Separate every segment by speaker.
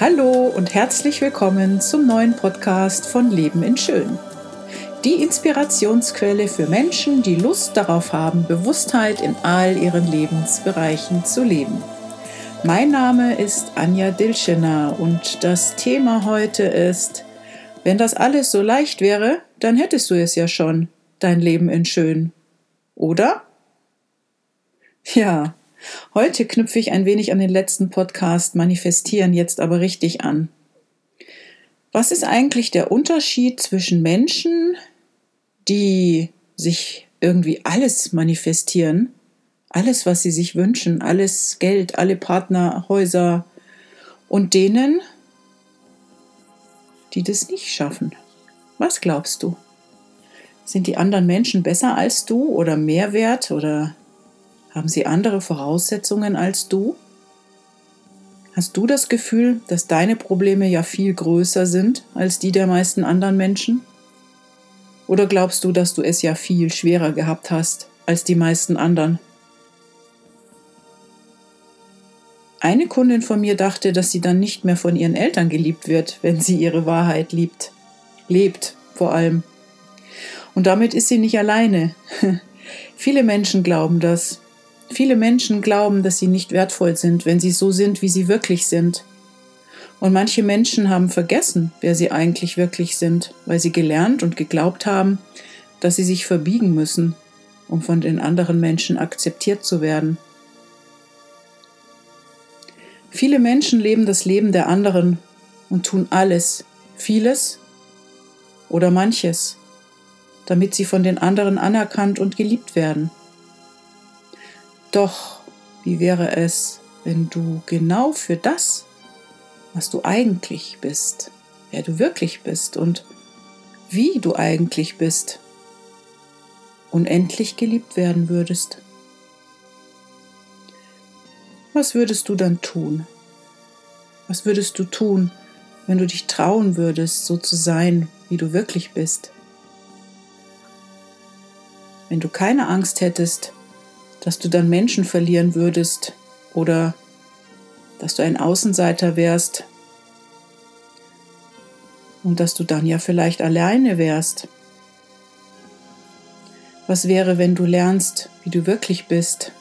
Speaker 1: Hallo und herzlich willkommen zum neuen Podcast von Leben in Schön. Die Inspirationsquelle für Menschen, die Lust darauf haben, Bewusstheit in all ihren Lebensbereichen zu leben. Mein Name ist Anja Dilschener und das Thema heute ist, wenn das alles so leicht wäre, dann hättest du es ja schon, dein Leben in Schön. Oder? Ja, Heute knüpfe ich ein wenig an den letzten Podcast Manifestieren jetzt aber richtig an. Was ist eigentlich der Unterschied zwischen Menschen, die sich irgendwie alles manifestieren, alles, was sie sich wünschen, alles Geld, alle Partner, Häuser und denen, die das nicht schaffen? Was glaubst du? Sind die anderen Menschen besser als du oder mehr wert oder haben sie andere Voraussetzungen als du? Hast du das Gefühl, dass deine Probleme ja viel größer sind als die der meisten anderen Menschen? Oder glaubst du, dass du es ja viel schwerer gehabt hast als die meisten anderen? Eine Kundin von mir dachte, dass sie dann nicht mehr von ihren Eltern geliebt wird, wenn sie ihre Wahrheit liebt. Lebt vor allem. Und damit ist sie nicht alleine. Viele Menschen glauben das. Viele Menschen glauben, dass sie nicht wertvoll sind, wenn sie so sind, wie sie wirklich sind. Und manche Menschen haben vergessen, wer sie eigentlich wirklich sind, weil sie gelernt und geglaubt haben, dass sie sich verbiegen müssen, um von den anderen Menschen akzeptiert zu werden. Viele Menschen leben das Leben der anderen und tun alles, vieles oder manches, damit sie von den anderen anerkannt und geliebt werden. Doch, wie wäre es, wenn du genau für das, was du eigentlich bist, wer du wirklich bist und wie du eigentlich bist, unendlich geliebt werden würdest? Was würdest du dann tun? Was würdest du tun, wenn du dich trauen würdest, so zu sein, wie du wirklich bist? Wenn du keine Angst hättest, dass du dann Menschen verlieren würdest oder dass du ein Außenseiter wärst und dass du dann ja vielleicht alleine wärst. Was wäre, wenn du lernst, wie du wirklich bist?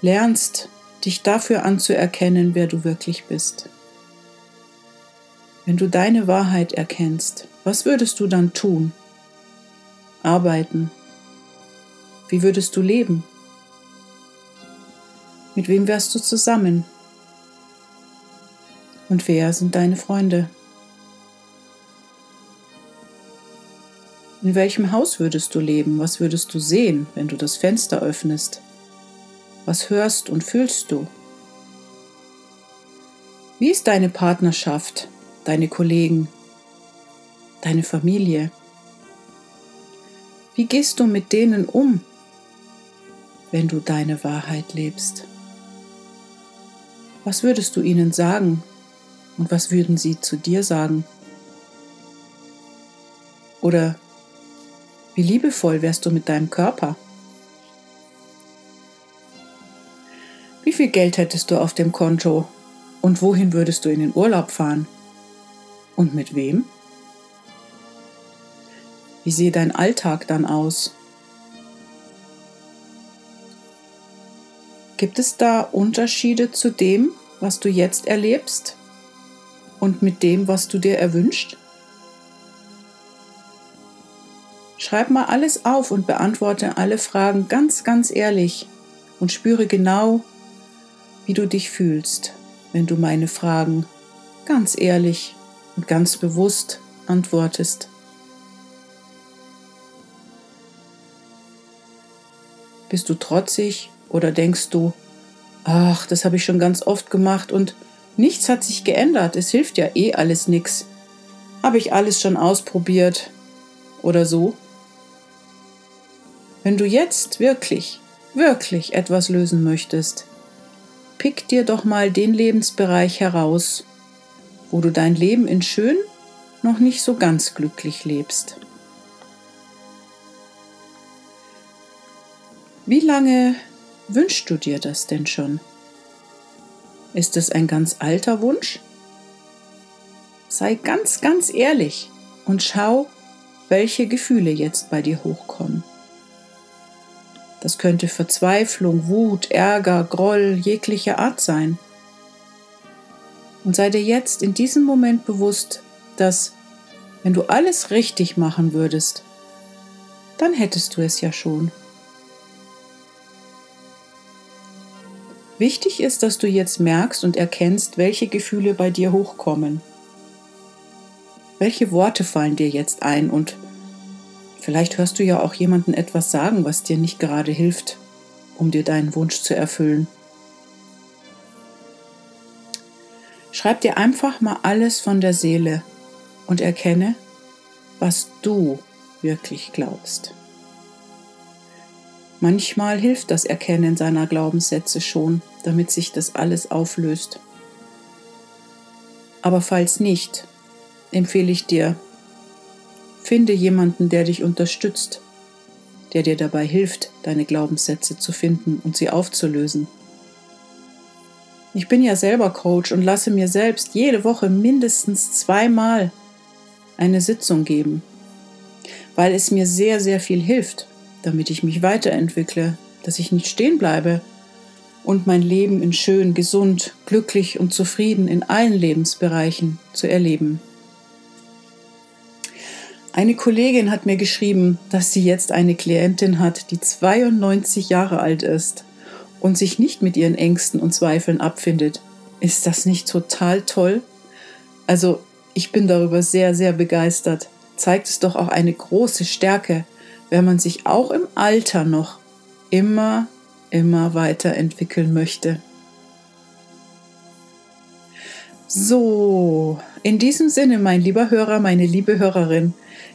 Speaker 1: Lernst, dich dafür anzuerkennen, wer du wirklich bist. Wenn du deine Wahrheit erkennst, was würdest du dann tun? Arbeiten, wie würdest du leben? Mit wem wärst du zusammen? Und wer sind deine Freunde? In welchem Haus würdest du leben? Was würdest du sehen, wenn du das Fenster öffnest? Was hörst und fühlst du? Wie ist deine Partnerschaft, deine Kollegen, deine Familie? Wie gehst du mit denen um, wenn du deine Wahrheit lebst? Was würdest du ihnen sagen und was würden sie zu dir sagen? Oder wie liebevoll wärst du mit deinem Körper? Wie viel Geld hättest du auf dem Konto und wohin würdest du in den Urlaub fahren? Und mit wem? Wie sehe dein Alltag dann aus? Gibt es da Unterschiede zu dem, was du jetzt erlebst und mit dem, was du dir erwünscht? Schreib mal alles auf und beantworte alle Fragen ganz, ganz ehrlich und spüre genau, wie du dich fühlst, wenn du meine Fragen ganz ehrlich und ganz bewusst antwortest. Bist du trotzig oder denkst du, ach, das habe ich schon ganz oft gemacht und nichts hat sich geändert, es hilft ja eh alles nichts. Habe ich alles schon ausprobiert oder so? Wenn du jetzt wirklich, wirklich etwas lösen möchtest, pick dir doch mal den Lebensbereich heraus, wo du dein Leben in schön noch nicht so ganz glücklich lebst. Wie lange wünschst du dir das denn schon? Ist es ein ganz alter Wunsch? Sei ganz, ganz ehrlich und schau, welche Gefühle jetzt bei dir hochkommen. Das könnte Verzweiflung, Wut, Ärger, Groll jeglicher Art sein. Und sei dir jetzt in diesem Moment bewusst, dass wenn du alles richtig machen würdest, dann hättest du es ja schon. Wichtig ist, dass du jetzt merkst und erkennst, welche Gefühle bei dir hochkommen. Welche Worte fallen dir jetzt ein und vielleicht hörst du ja auch jemanden etwas sagen, was dir nicht gerade hilft, um dir deinen Wunsch zu erfüllen. Schreib dir einfach mal alles von der Seele und erkenne, was du wirklich glaubst. Manchmal hilft das Erkennen seiner Glaubenssätze schon, damit sich das alles auflöst. Aber falls nicht, empfehle ich dir, finde jemanden, der dich unterstützt, der dir dabei hilft, deine Glaubenssätze zu finden und sie aufzulösen. Ich bin ja selber Coach und lasse mir selbst jede Woche mindestens zweimal eine Sitzung geben, weil es mir sehr, sehr viel hilft, damit ich mich weiterentwickle, dass ich nicht stehen bleibe und mein Leben in schön, gesund, glücklich und zufrieden in allen Lebensbereichen zu erleben. Eine Kollegin hat mir geschrieben, dass sie jetzt eine Klientin hat, die 92 Jahre alt ist und sich nicht mit ihren Ängsten und Zweifeln abfindet. Ist das nicht total toll? Also, ich bin darüber sehr, sehr begeistert. Zeigt es doch auch eine große Stärke, wenn man sich auch im Alter noch immer, immer weiterentwickeln möchte. So, in diesem Sinne, mein lieber Hörer, meine liebe Hörerin,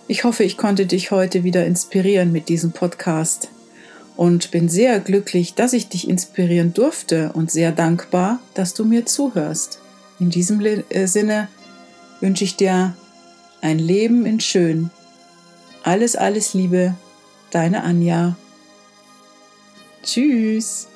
Speaker 1: ich hoffe, ich konnte dich heute wieder inspirieren mit diesem Podcast und bin sehr glücklich, dass ich dich inspirieren durfte und sehr dankbar, dass du mir zuhörst. In diesem äh, Sinne wünsche ich dir ein Leben in Schön. Alles, alles Liebe, deine Anja. Tschüss.